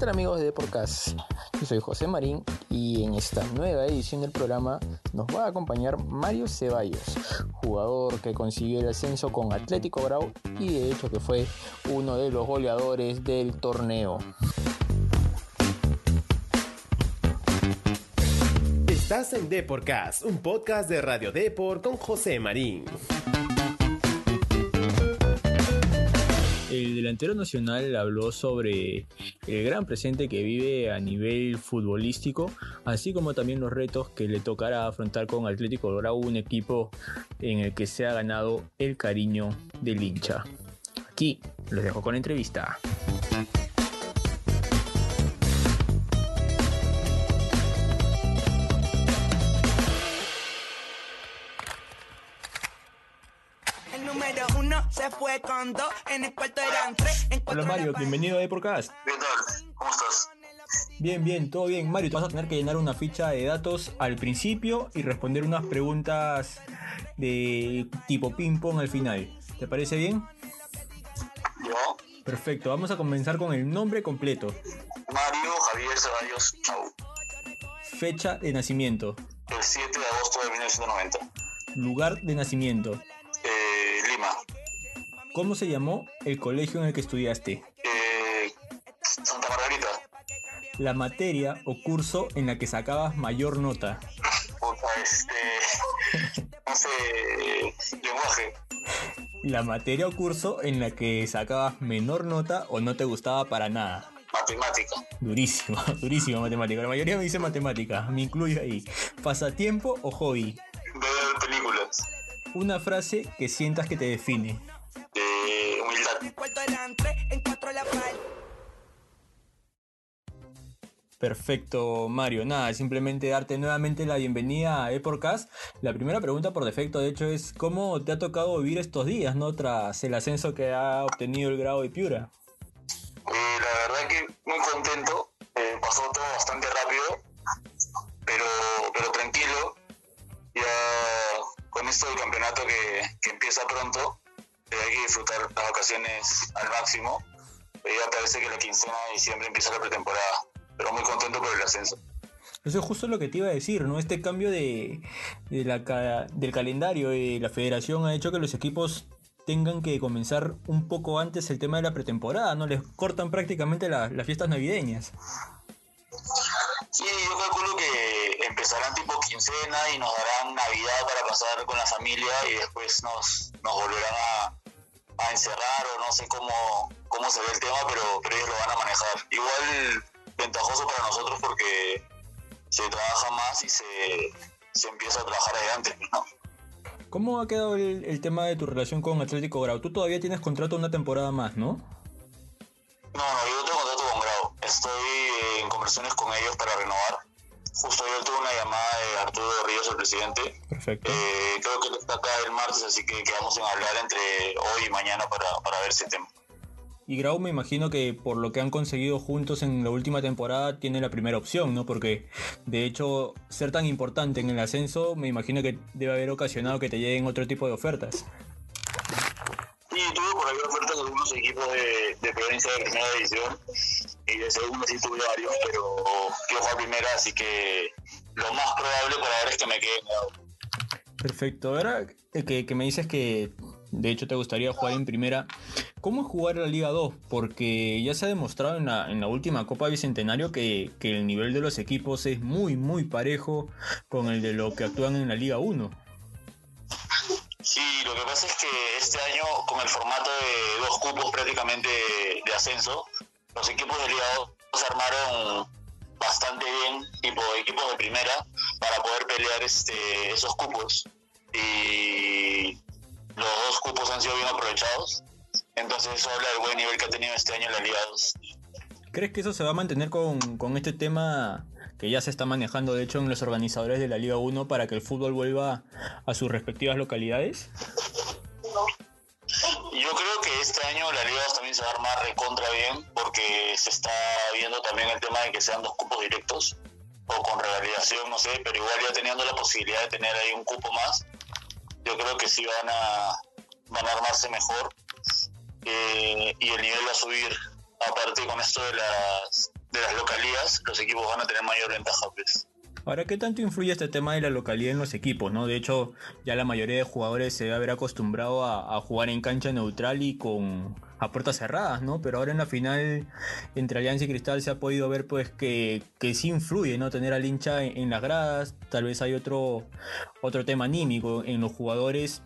tal amigos de Podcast? Yo soy José Marín y en esta nueva edición del programa nos va a acompañar Mario Ceballos, jugador que consiguió el ascenso con Atlético Grau y de hecho que fue uno de los goleadores del torneo. Estás en Deporcast, un podcast de Radio Deport con José Marín. El delantero nacional habló sobre el gran presente que vive a nivel futbolístico, así como también los retos que le tocará afrontar con Atlético Grau, un equipo en el que se ha ganado el cariño del hincha. Aquí los dejo con la entrevista. Dos, en el cuarto eran tres. Hola Mario, bienvenido a Podcast. ¿Qué tal? ¿Cómo estás? Bien, bien, todo bien. Mario, te vas a tener que llenar una ficha de datos al principio y responder unas preguntas de tipo ping-pong al final. ¿Te parece bien? Yo. Perfecto, vamos a comenzar con el nombre completo. Mario Javier Ceballos Chau. Fecha de nacimiento. El 7 de agosto de 1990. Lugar de nacimiento. ¿Cómo se llamó el colegio en el que estudiaste? Eh, Santa Margarita. La materia o curso en la que sacabas mayor nota. este. no sé. lenguaje. La materia o curso en la que sacabas menor nota o no te gustaba para nada. Matemática. Durísimo, durísimo matemática. La mayoría me dice matemática, me incluyo ahí. ¿Pasatiempo o hobby? Ver películas. Una frase que sientas que te define. Perfecto, Mario. Nada, simplemente darte nuevamente la bienvenida a Eporcast. La primera pregunta por defecto, de hecho, es ¿cómo te ha tocado vivir estos días, no? Tras el ascenso que ha obtenido el grado de Piura. Eh, la verdad que muy contento. Eh, pasó todo bastante rápido, pero, tranquilo. Ya con esto del campeonato que, empieza pronto, hay que disfrutar las vacaciones al máximo. Ya parece que la quincena de diciembre empieza la pretemporada, pero muy contento por el ascenso. Eso es justo lo que te iba a decir, ¿no? Este cambio de, la, del calendario de la federación ha hecho que los equipos tengan que comenzar un poco antes el tema de la pretemporada, ¿no? Les cortan prácticamente las fiestas navideñas. Sí, yo calculo que empezarán tipo quincena y nos darán Navidad para pasar con la familia y después nos, nos volverán a, a encerrar o no sé cómo, cómo se ve el tema, pero, pero ellos lo van a manejar. Igual ventajoso para nosotros porque se trabaja más y se, se empieza a trabajar adelante, ¿no? ¿Cómo ha quedado el, tema de tu relación con Atlético Grau? Tú todavía tienes contrato una temporada más, ¿no? No, no, yo tengo contrato con Grau. Estoy en conversaciones con ellos para renovar. Justo yo tuve una llamada de Arturo Ríos, el presidente. Perfecto. Eh, creo que él está acá el martes, así que quedamos en hablar entre hoy y mañana para, para ver ese tema. Y Grau me imagino que por lo que han conseguido juntos en la última temporada tiene la primera opción, ¿no? Porque de hecho ser tan importante en el ascenso me imagino que debe haber ocasionado que te lleguen otro tipo de ofertas. Sí, tuve por ahí ofertas de algunos equipos de, de provincia de primera división y de segunda sí tuve varios, pero quiero jugar primera, así que lo más probable por ahora es que me quede Perfecto, ahora que, que me dices que de hecho te gustaría jugar en primera, ¿cómo jugar la Liga 2? Porque ya se ha demostrado en la, en la última Copa Bicentenario que, el nivel de los equipos es muy, muy parejo con el de lo que actúan en la Liga 1. Sí, lo que pasa es que este año, con el formato de dos cupos prácticamente de ascenso, los equipos de Liga 2 se armaron bastante bien, tipo equipos de primera, para poder pelear este, esos cupos. Y los dos cupos han sido bien aprovechados. Entonces eso habla del buen nivel que ha tenido este año la Liga 2. ¿Crees que eso se va a mantener con, con este tema que ya se está manejando de hecho en los organizadores de la Liga 1 para que el fútbol vuelva a sus respectivas localidades? Yo creo que este año la Liga 2 también se va a armar recontra bien porque se está viendo también el tema de que sean dos cupos directos o con revalidación, no sé, pero igual ya teniendo la posibilidad de tener ahí un cupo más, yo creo que sí van a, van a armarse mejor eh, y el nivel va a subir. Aparte con esto de las localías, los equipos van a tener mayor ventaja, pues. Ahora, ¿qué tanto influye este tema de la localidad en los equipos? ¿no? De hecho, ya la mayoría de jugadores se debe haber acostumbrado a, jugar en cancha neutral y con a puertas cerradas, ¿no? Pero ahora en la final entre Alianza y Cristal se ha podido ver pues que, que sí influye, ¿no? Tener al hincha en, las gradas, tal vez hay otro, otro tema anímico en los jugadores.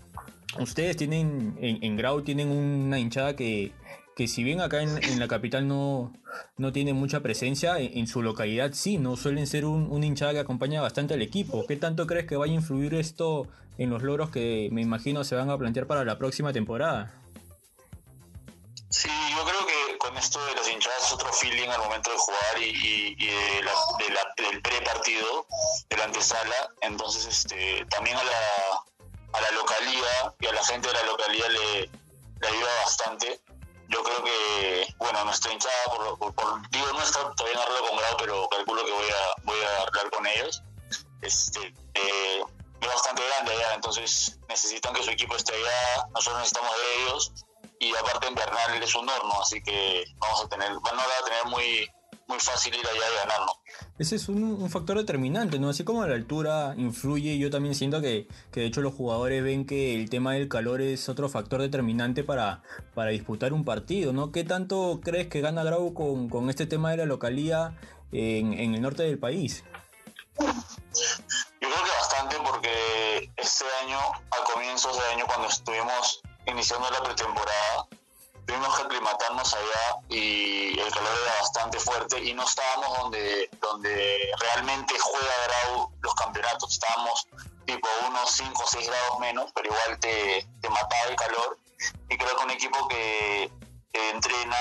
Ustedes tienen, en, en Grau tienen una hinchada que, que si bien acá en, la capital no, no tiene mucha presencia, en, su localidad sí, ¿no? Suelen ser un, un, hinchada que acompaña bastante al equipo. ¿Qué tanto crees que vaya a influir esto en los logros que me imagino se van a plantear para la próxima temporada? Sí, yo creo que con esto de las hinchadas es otro feeling al momento de jugar y, del pre-partido, de la antesala. Entonces, este, también a la, a la localía y a la gente de la localidad le, ayuda bastante yo creo que, bueno, nuestra hinchada, por, por, digo nuestra, todavía no arreglo con grado, pero calculo que voy a, voy a hablar con ellos. Este, eh, es bastante grande allá, entonces necesitan que su equipo esté allá, nosotros necesitamos de ellos, y aparte en Bernal es un horno, así que vamos a tener, van a tener muy, muy fácil ir allá y ganarlo. Ese es un, factor determinante, ¿no? Así como la altura influye, yo también siento que, que, de hecho los jugadores ven que el tema del calor es otro factor determinante para, para disputar un partido, ¿no? ¿Qué tanto crees que gana Grau con, con este tema de la localía en, en el norte del país? Yo creo que bastante porque este año, a comienzos de año, cuando estuvimos iniciando la pretemporada, tuvimos que aclimatarnos allá y el calor era bastante fuerte y no estábamos donde, donde realmente juega Grau los campeonatos, estábamos tipo unos 5 o 6 grados menos, pero igual te, te mataba el calor y creo que un equipo que, entrena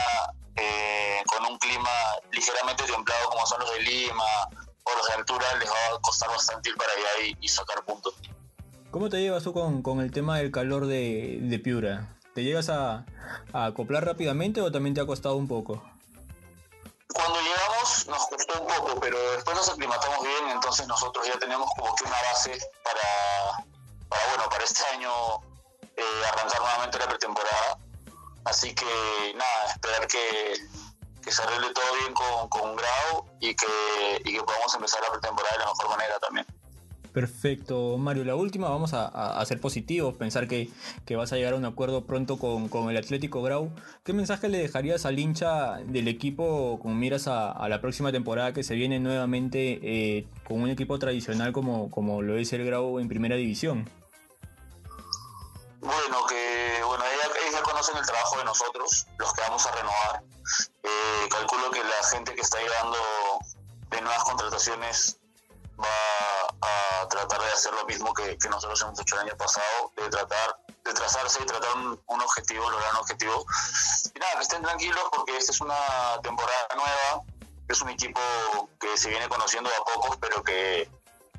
eh, con un clima ligeramente templado como son los de Lima o los de altura les va a costar bastante ir para allá y, sacar puntos. ¿Cómo te llevas tú con, con el tema del calor de, de Piura? ¿Te llegas a, acoplar rápidamente o también te ha costado un poco? Cuando llegamos nos costó un poco, pero después nos aclimatamos bien, entonces nosotros ya tenemos como que una base para, bueno, para este año eh, arrancar nuevamente la pretemporada. Así que nada, esperar que, se arregle todo bien con, con Grau y que, y que podamos empezar la pretemporada de la mejor manera también. Perfecto, Mario. La última, vamos a, ser positivos, pensar que, vas a llegar a un acuerdo pronto con, el Atlético Grau. ¿Qué mensaje le dejarías al hincha del equipo con miras a, la próxima temporada que se viene nuevamente eh, con un equipo tradicional como, como lo es el Grau en primera división? Bueno, que bueno, ellos ya conocen el trabajo de nosotros, los que vamos a renovar. Eh, calculo que la gente que está llegando de nuevas contrataciones va a tratar de hacer lo mismo que, nosotros hemos hecho el año pasado, de tratar de trazarse y tratar un, objetivo, lograr un objetivo. Y nada, que estén tranquilos porque esta es una temporada nueva, es un equipo que se viene conociendo a pocos, pero que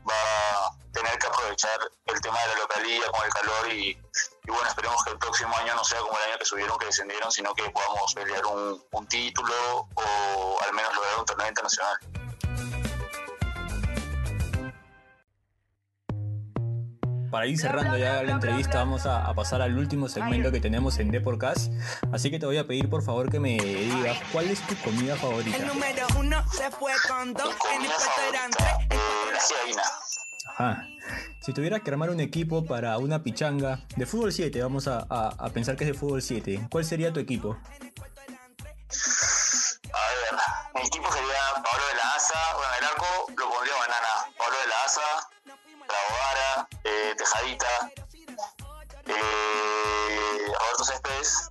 va a tener que aprovechar el tema de la localía con el calor y, bueno, esperemos que el próximo año no sea como el año que subieron, que descendieron, sino que podamos pelear un título o al menos lograr un torneo internacional. Para ir cerrando ya la entrevista, vamos a, pasar al último segmento que tenemos en Deporcast. Así que te voy a pedir por favor que me digas cuál es tu comida favorita. El número uno se fue con dos, en el Ajá. Si tuvieras que armar un equipo para una pichanga de fútbol 7, vamos a, a, pensar que es de fútbol 7, ¿cuál sería tu equipo? A ver, mi equipo sería Pablo de la Asa, bueno, el arco lo pondría banana, Pablo de la Asa, Trabogara, eh, Tejadita, eh, Roberto Céspedes,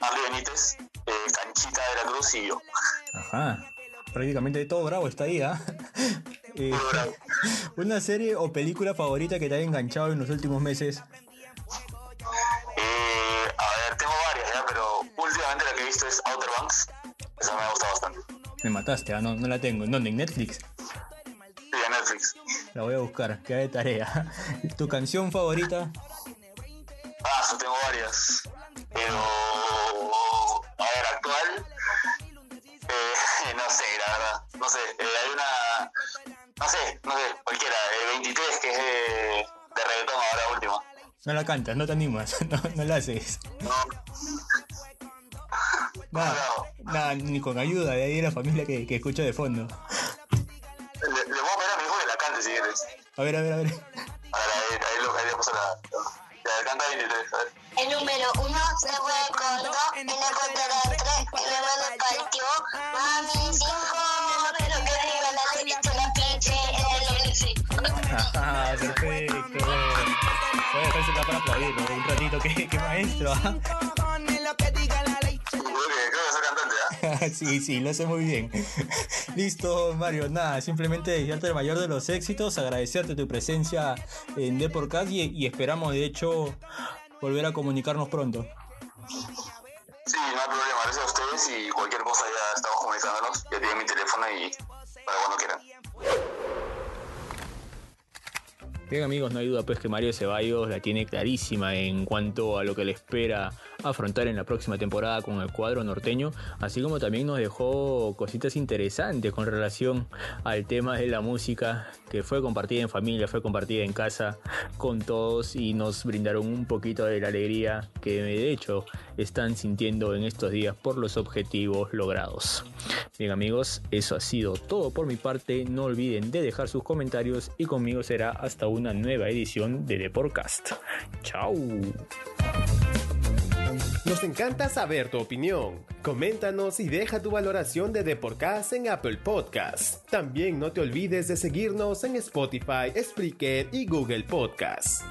Marley Benítez, eh, Canchita de la Cruz y yo. Ajá, prácticamente todo bravo está ahí, ¿ah? ¿eh? ¿Una serie o película favorita que te haya enganchado en los últimos meses? Eh, a ver, tengo varias, ¿ya? pero últimamente la que he visto es Outer Banks. Esa me ha gustado bastante. Me mataste, ¿ah? no, no la tengo. ¿En dónde? ¿En Netflix? Netflix. La voy a buscar, queda de tarea. ¿Tu canción favorita? Ah, yo tengo varias. Pero, a ver, actual, eh, no sé, la verdad. No sé, eh, hay una, no sé, no sé, cualquiera, el 23 que es de, de reggaetón ahora último. No la cantas, no te animas, no, no la haces. No. Nada, ni con ayuda de ahí de la familia que, que escucha de fondo. A ver, a ver, a ver. A ver, ahí, ahí, lo- ahí le puse la. Ya, canta 23, a ver. El número uno se fue con dos, en el contra de tres, luego lo partió. Mami, cinco, pero que viva la leche, la pinche, el elixir. Ah, perfecto. Voy a dejársela para aplaudirlo un ratito, qué, qué maestro. ¿ah? Sí, sí, lo hace muy bien. Listo, Mario. Nada, simplemente desearte el mayor de los éxitos, agradecerte tu presencia en Deporcast y, y esperamos, de hecho, volver a comunicarnos pronto. Sí, no hay problema. Gracias a ustedes y cualquier cosa ya estamos comunicándonos. Ya tienen mi teléfono y para cuando quieran. Bien amigos, no hay duda pues que Mario Ceballos la tiene clarísima en cuanto a lo que le espera afrontar en la próxima temporada con el cuadro norteño, así como también nos dejó cositas interesantes con relación al tema de la música que fue compartida en familia, fue compartida en casa con todos y nos brindaron un poquito de la alegría que de hecho están sintiendo en estos días por los objetivos logrados. Bien amigos, eso ha sido todo por mi parte, no olviden de dejar sus comentarios y conmigo será hasta una nueva edición de The Podcast. Chao. Nos encanta saber tu opinión. Coméntanos y deja tu valoración de Deporcast en Apple Podcast. También no te olvides de seguirnos en Spotify, Spreaker y Google Podcast.